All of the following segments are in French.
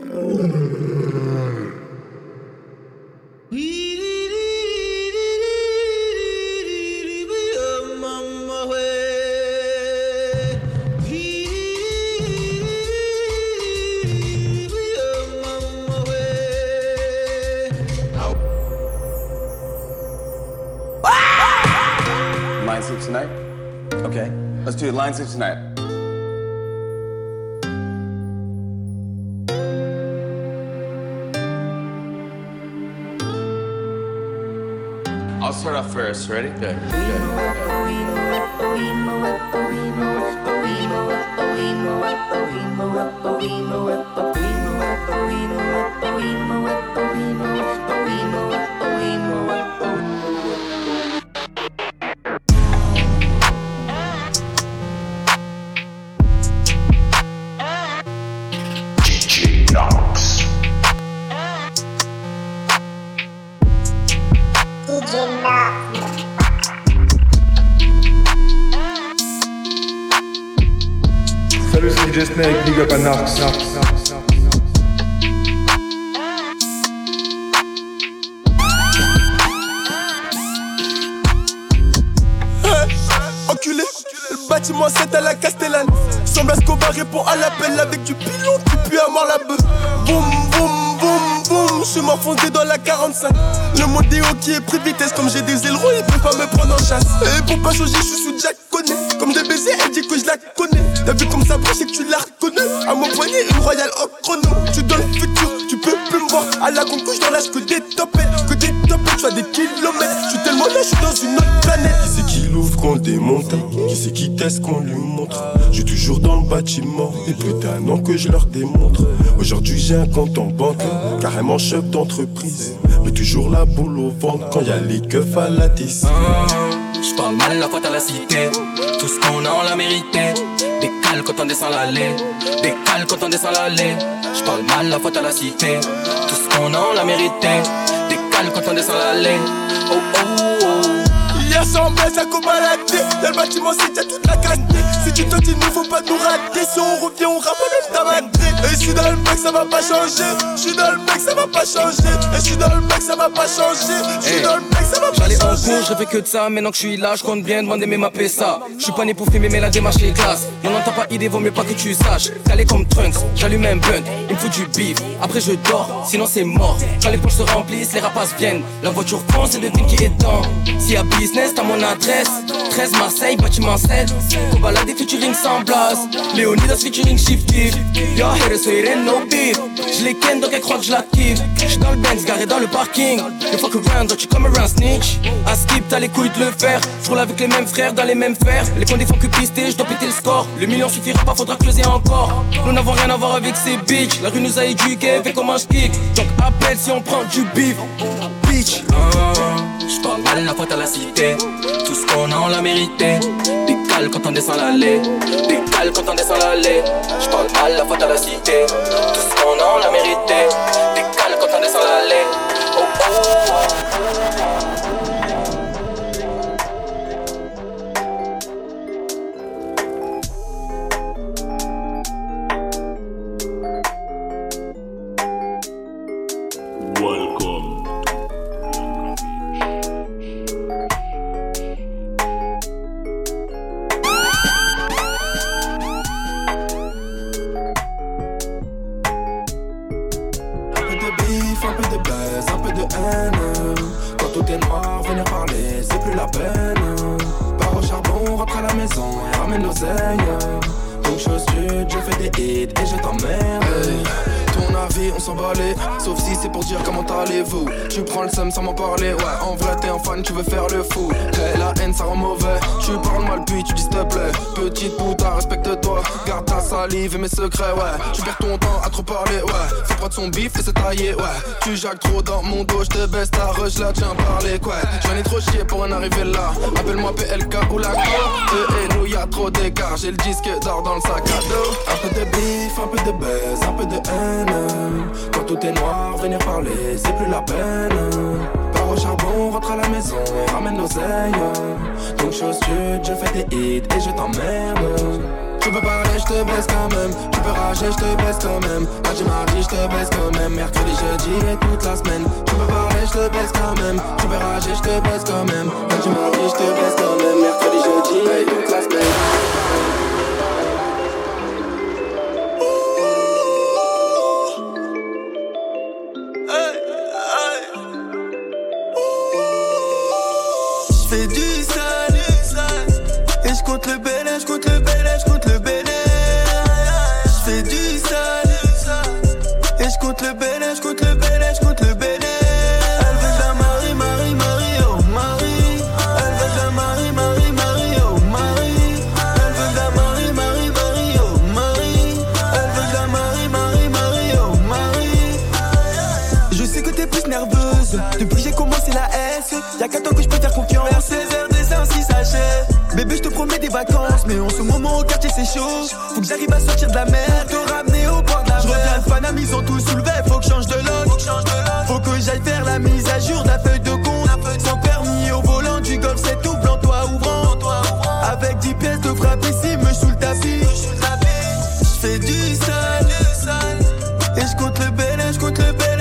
Line six tonight? Okay, let's do it. Line six tonight. first. Ready? Good. Good. À. Enculé, le bâtiment 7 à la Castellane. Semble Escobar répond à l'appel avec du pilon qui pue à mort la bœuf. Boum, boum, boum, boum, je m'enfoncé dans la 45. Le modéo qui est pris vitesse, comme j'ai des ailerons, il peut pas me prendre en chasse. Et pour pas changer, je suis sous Jack. Comme des baisers, elle dit que je la connais. À mon poignet, une royale au chrono. Tu dans le futur, tu peux plus me voir. À la concouche dans l'âge que des topettes, que des topettes, tu fais des kilomètres. Je suis tellement là, je suis dans une autre planète. Qui c'est qui l'ouvre qu'on démonte Qui c'est qui teste qu'on lui montre? Je suis toujours dans le bâtiment Et plus d'un an que je leur démontre Aujourd'hui j'ai un compte en banque Carrément chef d'entreprise Mais toujours la boule au ventre Quand y a les keufs à la 10 Je parle mal la faute à la cité. Tout ce qu'on a, on l'a mérité. Des cales quand on descend l'allée. Des cales quand on descend l'allée. Je parle mal la faute à la cité. Tout ce qu'on a, l'a mérité. Des cales quand on descend l'allée. Oh oh oh. Hier sans baisse à balader Dans le bâtiment c'est toute la quantité Si tu te dis ne faut pas nous rater Si on revient on rappe même ta madré Et je suis dans le mec ça va pas changer Je suis dans le mec ça va pas changer Et je suis dans le mec ça va pas changer Je suis Hey. dans le mec ça va pas J'allais en changer cours, je rêvais que de ça, maintenant que je suis là, je compte bien demander mes mapper ça. Je suis pas né pour filmer, mais la démarche est classe. Y'en entend pas idée, vaut mieux pas que tu saches. Calé comme Trunks, j'allume un blunt, il me faut du beef. Après je dors, sinon c'est mort. Quand les poches se remplissent, les rapaces viennent. La voiture fonce et devine qui est temps. S'il y a business, t'as mon adresse. 13 Marseille, bâtiment 7. Au balade des featuring sans blase. Léonidas featuring Shift Kiff. Yo, beef. Je les ken donc elles croient que je la kiffe. J'suis dans le Benz, garé dans le parking. Le fuck around, donc tu comme un snitch. À skip, t'as les couilles de le faire. J'roule avec les mêmes frères dans les mêmes fers. Les condés font que pister, j'dois péter le score. Le million suffira pas, faudra creuser encore. Nous n'avons rien à voir avec ces bitches. La rue nous a éduqués, fait comment j'kick. Donc appelle si on prend du bif. Bitch. Je parle mal la faute à la cité. Tout ce qu'on a, on l'a mérité. Des cales quand on descend l'allée. Des cales quand on descend l'allée. Je parle mal la faute à la cité. Tout ce qu'on a, on l'a mérité. Maison et ramène chose sud, je fais des hits et je t'emmerde. Ton avis, on s'en balait. Sauf si c'est pour dire comment allez-vous. Tu prends le seum sans m'en parler. Ouais, en vrai, t'es un fan, tu veux faire le fou. La haine, ça rend mauvais. Tu parles mal, puis tu dis s'il te plaît. Petite putain, respecte-toi. Garde ta salive et mes secrets, ouais. Tu perds ton temps à trop parler, ouais. Pas de son bif et c'est taillé, ouais. Tu jacques trop dans mon dos, je te baisse ta rush, là, tiens, parler, quoi. J'en ai trop chié pour en arriver là. Appelle-moi PLK ou la Eux et nous, y'a trop d'écart. J'ai le disque d'or dans le Un peu de bif, un peu de buzz, un peu de haine. Quand tout est noir, venir parler, c'est plus la peine. Pars au charbon, rentre à la maison ramène l'oseille. Donc chose sud, je fais des hits et je t'emmerde. Tu peux parler, je te baisse quand même. Tu peux rager, je te baisse quand même. Lundi, mardi, je te baisse quand même. Mercredi, jeudi et toute la semaine. Tu peux parler, je te baisse quand même. Tu peux rager, je te baisse quand même. Lundi, mardi, je te baisse quand même. Mercredi, jeudi et toute la semaine. Compte le béné, je compte le béné,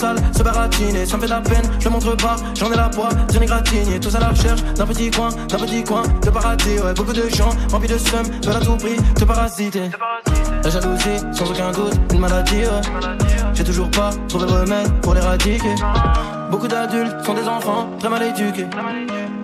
se baratiner, ça me fait de la peine, je le montre pas, j'en ai la poids, j'en ai gratigné, tous à la recherche d'un petit coin, d'un petit coin, de paradis, ouais, beaucoup de gens, remplis de seum, veulent à tout prix te parasiter. La jalousie, sans aucun doute, une maladie. J'ai toujours pas trouvé le remède pour l'éradiquer. Beaucoup d'adultes sont des enfants très mal éduqués.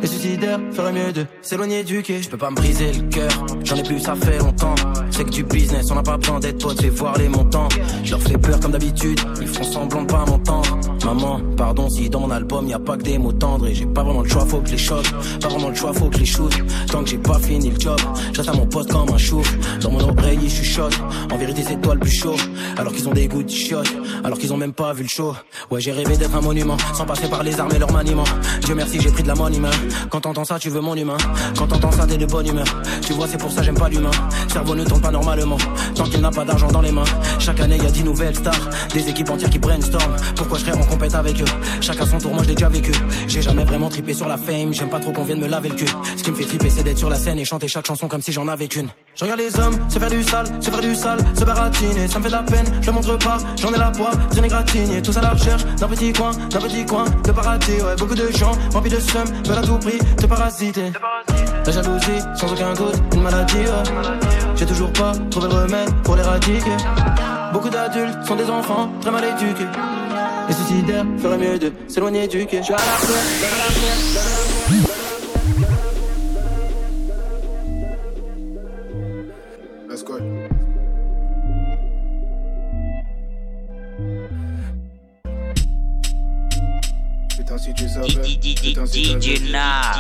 Les suicidaires feraient mieux de s'éloigner du quai. Je peux pas me briser le cœur, j'en ai plus, ça fait longtemps. C'est que du business, on n'a pas besoin d'être potes, fais voir les montants. Je leur fais peur comme d'habitude, ils font semblant de pas m'entendre. Maman, pardon si dans mon album y a pas que des mots tendres et j'ai pas vraiment le choix, faut que je les choque. Pas vraiment le choix, faut que les shoot. Tant que j'ai pas fini le job, je à mon poste comme un chou. Dans mon oreille, je chuchote. En vérité, c'est toi le plus chaud. Alors qu'ils ont des goûts de chiottes, alors qu'ils ont même pas vu le show. Ouais, j'ai rêvé d'être un monument, sans passer par les armes et leur maniement. Dieu merci, j'ai pris de la money, man. Quand t'entends ça, tu veux mon humain. Quand t'entends ça, t'es de bonne humeur. Tu vois, c'est pour ça j'aime pas l'humain. Cerveau ne tourne pas normalement. Tant qu'il n'a pas d'argent dans les mains. Chaque année, y a dix nouvelles stars. Des équipes entières qui brainstorm. Pourquoi je serais en compète avec eux Chacun son tour, moi je l'ai déjà vécu. J'ai jamais vraiment trippé sur la fame. J'aime pas trop qu'on vienne me laver le cul. Ce qui me fait tripper, c'est d'être sur la scène et chanter chaque chanson comme si j'en avais qu'une. Je regarde les hommes se faire du sale, se faire du sale, se baratiner. Ça me fait de la peine, je le montre pas. J'en ai la poids, j'en ai gratigné. Tous à la recherche d'un petit coin, d'un petit coin de paradis. Ouais, beaucoup de gens remplis de seum veulent à tout prix te parasiter. La jalousie, sans aucun doute, une maladie. ouais. J'ai toujours pas trouvé le remède pour l'éradiquer. Beaucoup d'adultes sont des enfants très mal éduqués. Les suicidaires feraient mieux de s'éloigner du quai. Je suis à la fleur, à la fleur. Let's go. Putain, si tu savais. Putain, si. DJ. DJ DJ Na.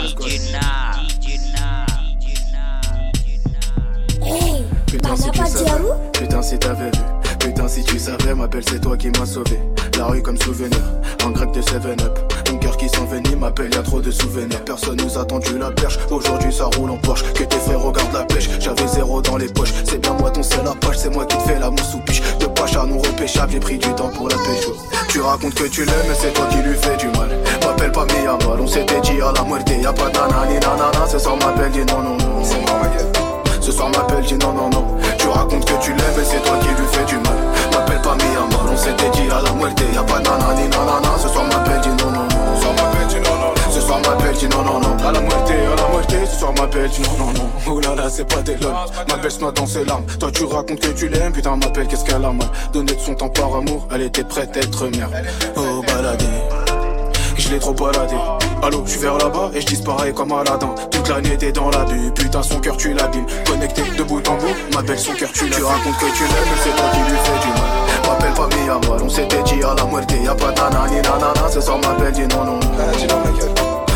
Hey, Putain, si tu savais. Putain, si t'avais vu. Putain, si tu savais, ma belle, c'est toi qui m'as sauvé. La rue comme souvenir, en grec de 7-up. Un cœur qui s'envenime, m'appelle, y a trop de souvenirs. Personne nous a tendu la perche. Aujourd'hui, ça roule en Porsche. Que tes frères regardent la pêche. J'avais zéro dans les poches. C'est bien moi ton seul apache. C'est moi qui te fais la mousse ou piche. De pache à nous repêchable, j'ai pris du temps pour la pécho. Tu racontes que tu l'aimes, mais c'est toi qui lui fais du mal. M'appelle pas Mia mal. On s'était dit à la muerte. Y'a pas de nanani nanana. Ce soir, m'appelle, dit non, non, non. Ce soir m'appelle, dit non, non, non. Tu racontes que tu l'aimes, Dit non, non, non. Oh là là, c'est pas des lol. Ma belle se noie dans ses larmes. Toi, tu racontes que tu l'aimes, putain, m'appelle, qu'est-ce qu'elle a mal. Donner de son temps par amour, elle était prête à être mère. Oh, baladé. je l'ai trop baladé. Allô, je suis vers là-bas et je disparais comme Aladdin. Toute l'année t'es dans la bulle, putain son cœur tu l'abîmes. Connecté de bout en bout, ma belle son cœur tu Tu racontes que tu l'aimes, c'est toi qui lui fais du mal. M'appelle pas mi amor, on s'était dit à la muerte, y'a pas d'anani nanana. Ce soir m'appelle, dis non non non.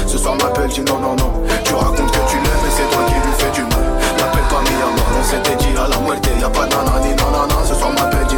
Ce soir m'appelle, dis non non non. Tu racontes que c'est toi qui lui fais du mal. M'appelle pas mi amor, on s'était dit à la muerte, y'a pas d'anani nanana. Ce soir dis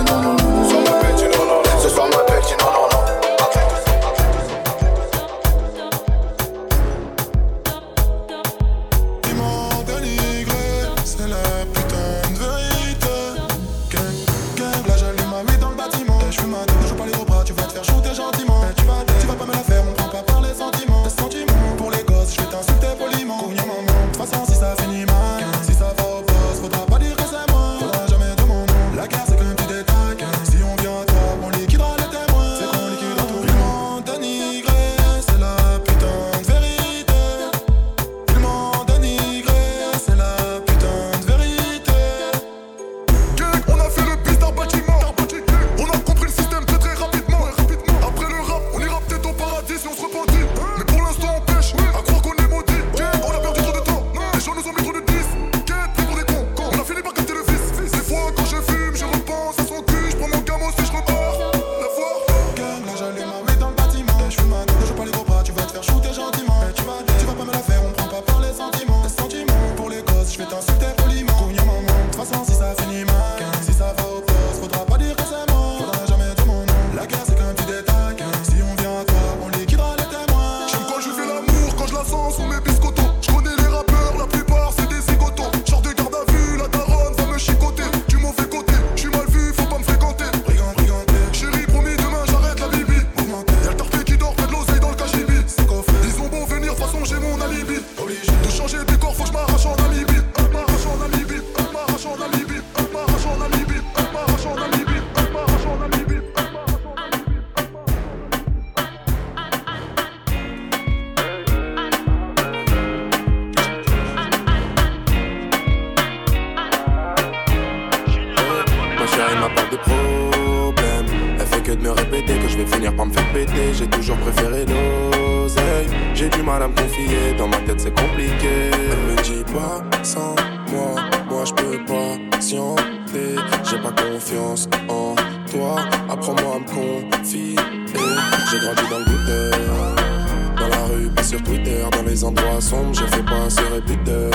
sur Twitter, dans les endroits sombres, j'ai fait passer réputeur.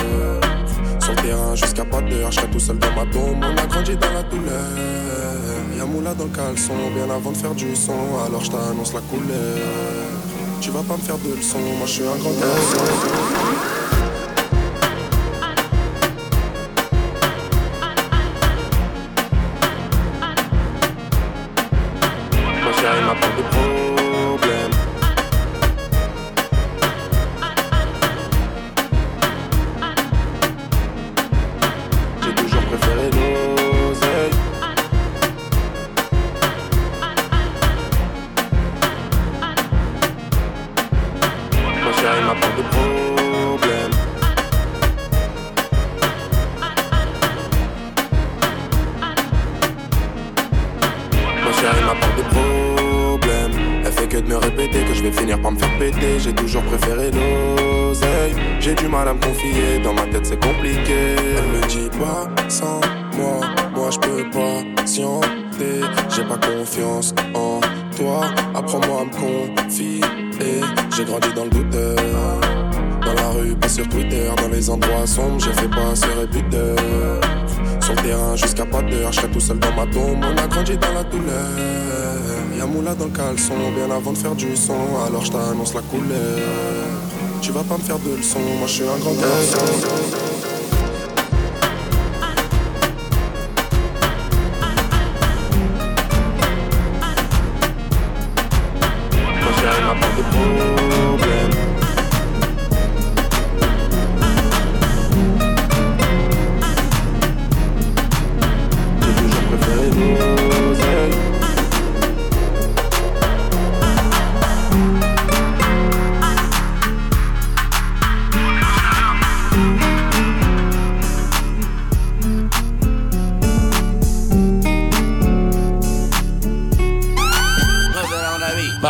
Sur le terrain jusqu'à pas d'heure, je tout seul dans ma tombe. On a grandi dans la douleur. Y'a moula dans le caleçon, bien avant de faire du son. Alors je t'annonce la couleur. Tu vas pas me faire de leçons, moi je suis un grand garçon. J'ai du mal à me confier, dans ma tête c'est compliqué. Elle me dit pas sans moi, moi je peux pas patienter. J'ai pas confiance en toi, apprends-moi à me confier. J'ai grandi dans le douteur. Dans la rue, pas sur Twitter, dans les endroits sombres, j'ai fait passer réputeur. Sur le terrain jusqu'à pas d'heure, je tout seul dans ma tombe. On a grandi dans la douleur. Y'a moula dans le caleçon, bien avant de faire du son. Alors je t'annonce la couleur. Tu vas pas me faire de leçons, moi je suis un grand garçon.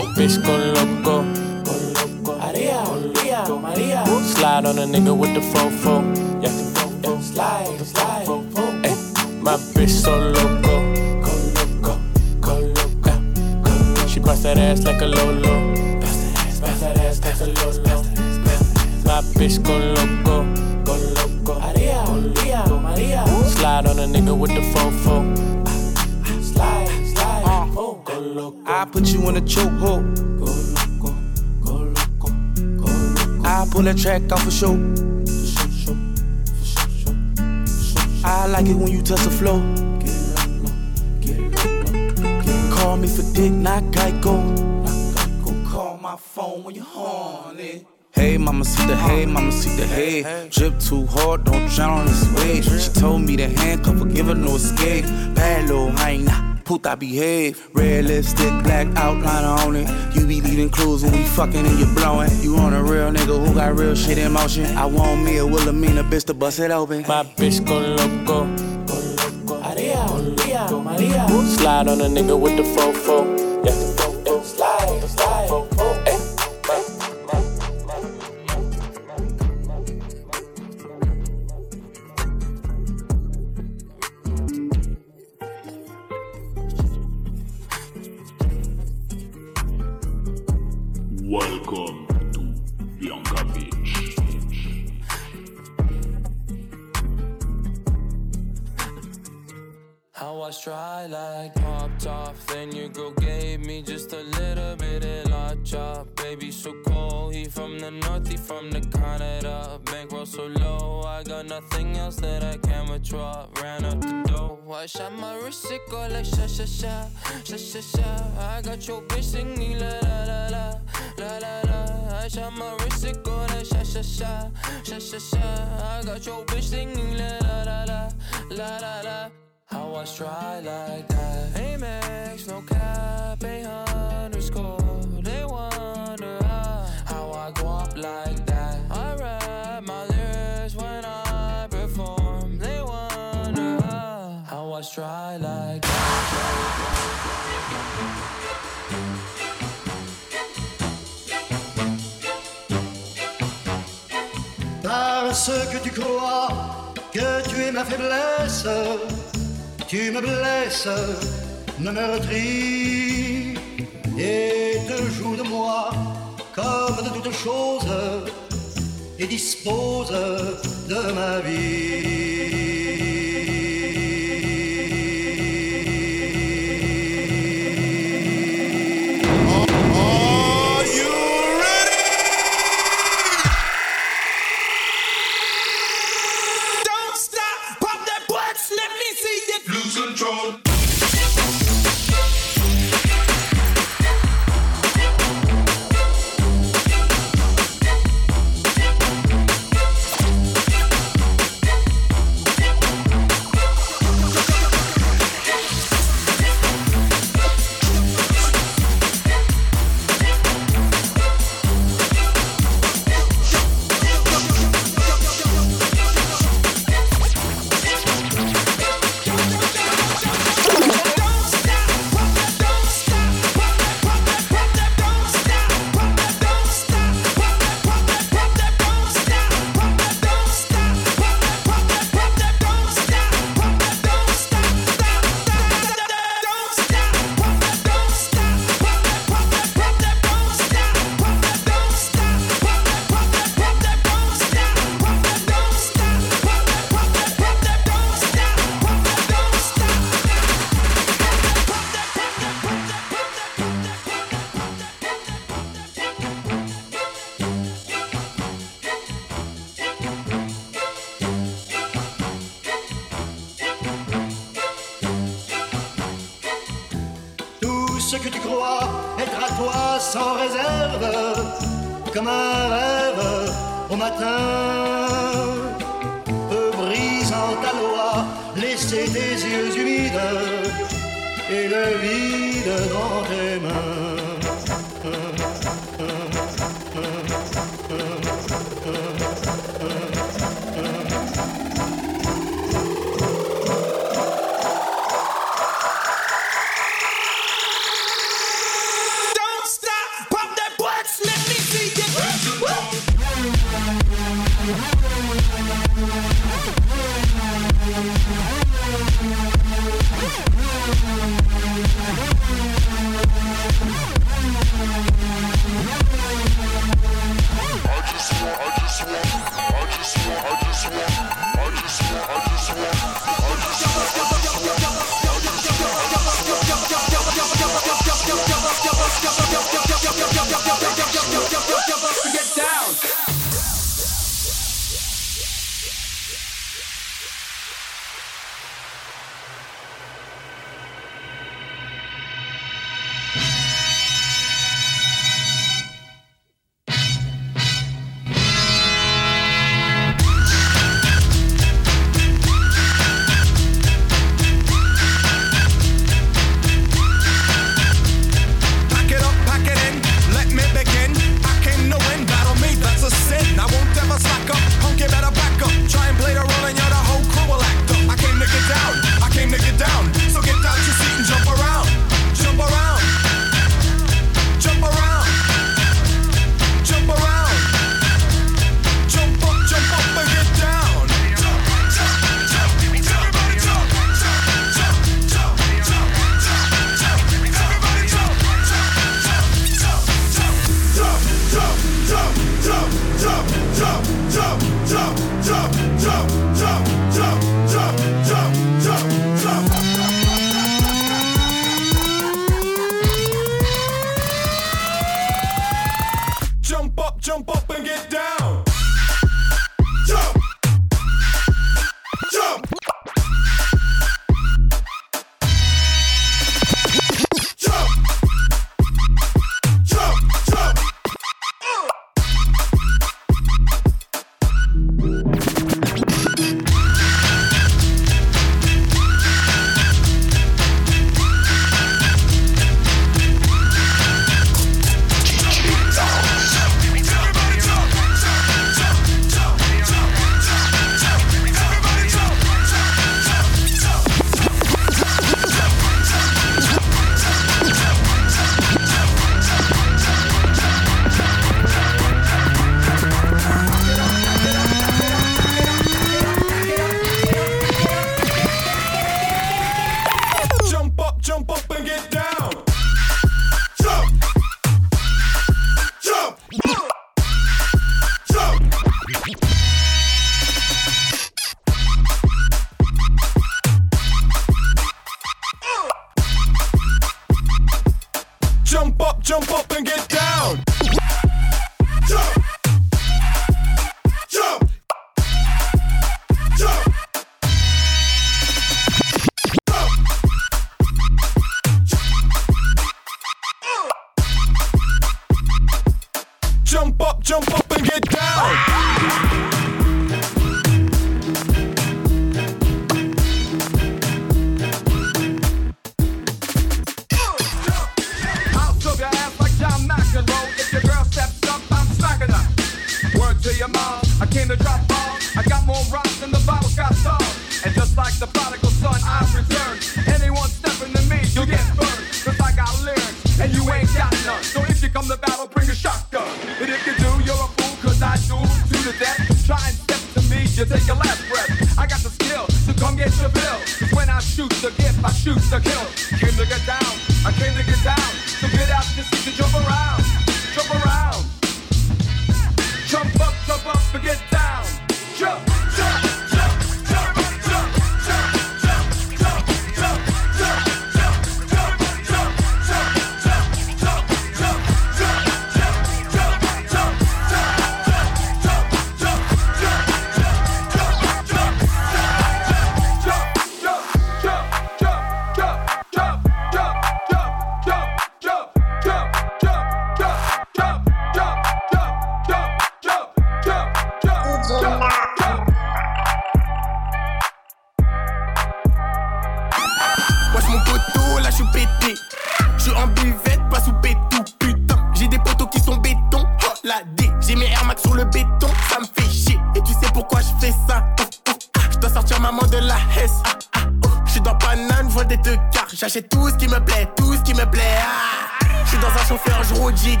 Bad bitch con loco. Maria, Maria, Maria. Slide on a nigga with the fofo. Yeah. Slide, slide, Ay, my bitch so loco. go loco, go loco, go loco. She bust that ass like a lolo. Bust that ass, bust that ass, bust that lolo. My bitch go loco. Go loco, Maria, Maria, Maria. Slide on a nigga with the fofo. In a chokehold. Go loco, go loco, go loco. I pull that track off a show. I like it when you touch the floor. Get low, get low, get Call me for dick, not Geico. Go call my phone when you're horny. Hey, mama, see the hey, mama, see the hey. Drip too hard, don't drown on this wave. She told me to handcuff her, give her no escape. Bad little hyena, puta behave. Red lipstick, black outliner on it. You be leaving clues when we fucking and you blowing. You on a real nigga who got real shit in motion. I want me a Wilhelmina bitch to bust it open. My bitch go loco. Maria, Maria, Maria. Slide on a nigga with the fofo. Sha sha. I got your bitch singing la la la la, la la la. I shot my wrist, it go like sha sha sha, sha sha sha. I got your bitch singing la la la la, la la la. How I try like that. Amex, no cap, a underscore. They wonder how, how I go up like that. I rap my lyrics when I perform. They wonder how, how I try like Que tu crois que tu es ma faiblesse, tu me blesses, me meurtris et te joues de moi comme de toutes choses et dispose de ma vie. I just want, I just want, I just want, I just want, I just want. Jump up and get down.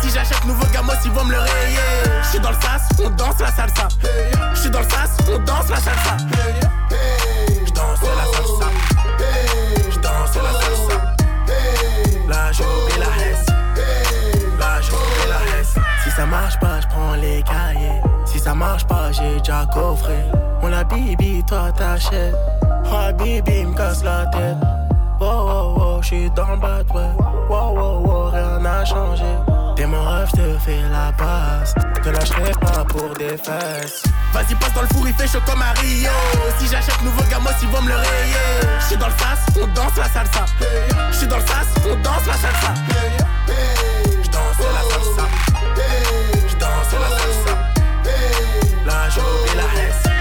Si j'achète nouveau gamos, ils vont me le rayer. Je suis dans le sas, on danse la salsa. Je suis dans le sas, on danse la salsa. Je danse la salsa. Je danse la salsa. Là, je et la hesse. Là, je et la hesse. Si ça marche pas, je prends les cahiers. Si ça marche pas, j'ai déjà coffré. On la bibi, toi t'achètes. Oh, bibi, me casse la tête. Wow, wow, wow, j'suis dans le bad, ouais. Wow, wow, wow, rien n'a changé. T'es mon rêve, te fais la passe. Te lâcherai pas pour des fesses. Vas-y, passe dans le four, il fait chaud comme. Si j'achète nouveau gamos, ils vont me le rayer. J'suis dans le sas, on danse la salsa. J'suis dans le sas, on danse la salsa. J'danse la salsa. J'danse la salsa. La joie et la haine.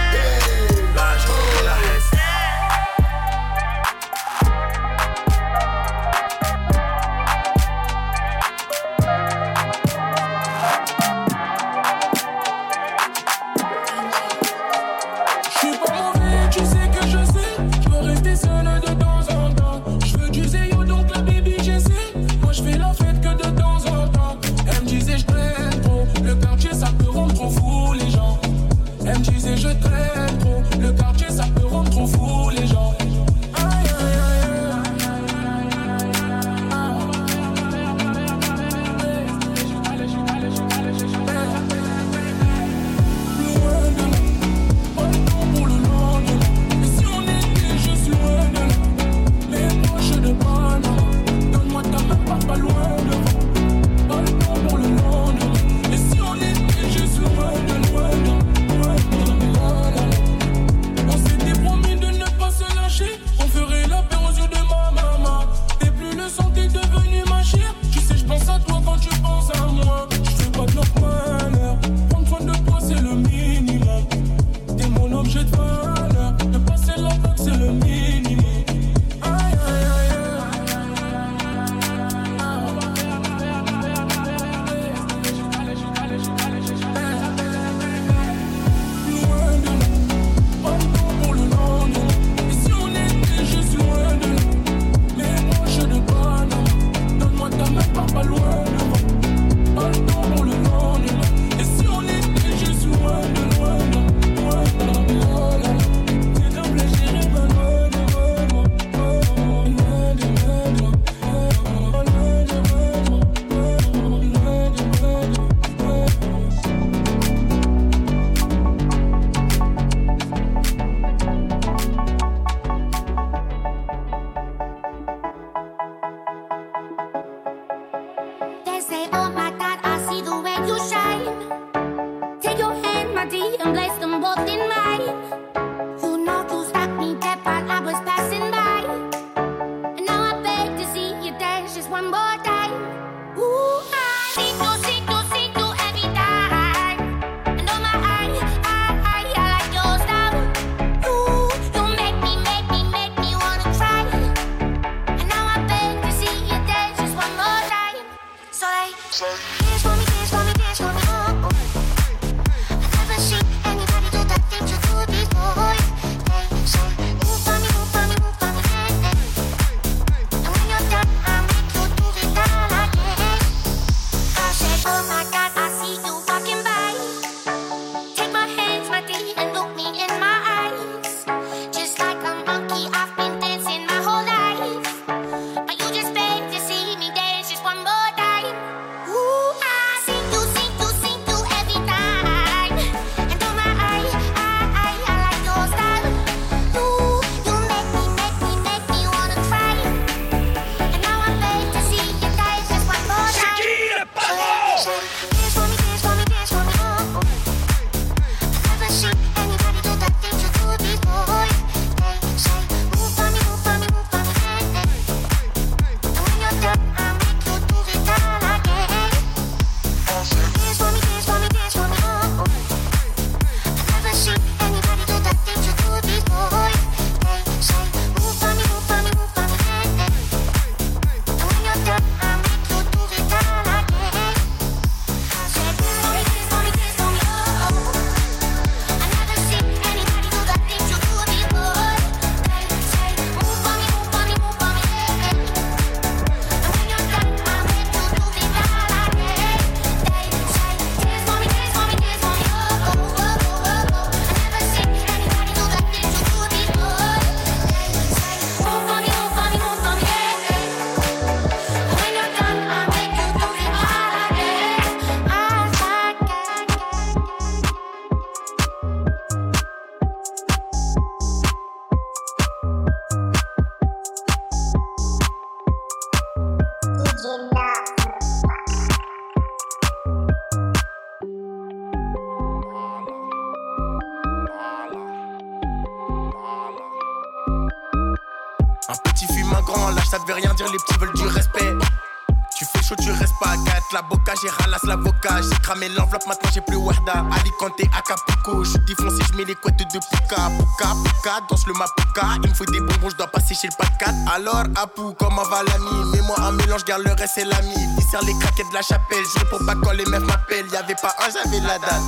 J'ai cramé l'enveloppe, maintenant j'ai plus Warda. Alicante, Acapulco. Je défoncé, je mets les couettes de Puka. Puka, Puka, danse le Mapuka. Il me faut des bonbons, je dois passer chez le pas 4. Alors, Apu, comment va l'ami Mets-moi un mélange, garde le reste, c'est l'ami. Viscère les craquettes de la chapelle. Je pour pas quand les meufs m'appellent. Y'avait pas un, j'avais la dalle.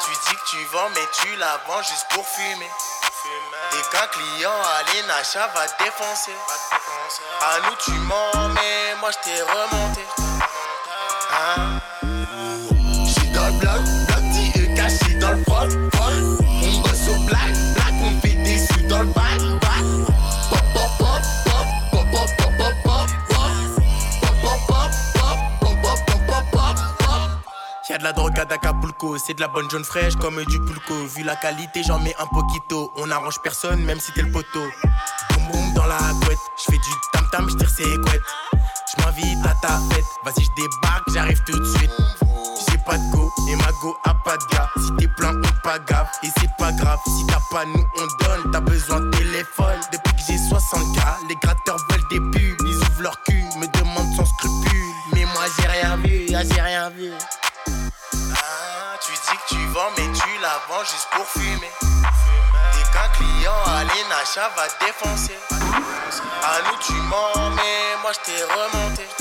Tu dis que tu vends, mais tu la vends juste pour fumer. Et qu'un client à l'Enacha va défoncer. À nous tu mens, mais moi je t'ai remonté. Hein? Bloc, bloc dit caché dans le. On bosse au black, black, on fait des dans le. Y'a de la drogue à Acapulco, c'est de la bonne jaune fraîche comme du pulco. Vu la qualité, j'en mets un poquito. On arrange personne, même si t'es le poteau. Boum boum dans la couette, j'fais du tam tam, j'tire ses couettes. J'm'invite à ta fête, vas-y j'débarque, j'arrive tout de suite. J'ai pas de go et ma go a pas de gars. Si t'es plein, on pas gaffe et c'est pas grave. Si t'as pas, nous on donne. T'as besoin de téléphone. Depuis que j'ai 60K, les gratteurs veulent des pubs. Ils ouvrent leur cul, me demandent sans scrupule. Mais moi j'ai rien vu, ah, j'ai rien vu. Ah, tu dis que tu vends, mais tu la vends juste pour fumer. Qu'un client à l'Enacha va défoncer. À nous tu mens, mais moi je t'ai remonté.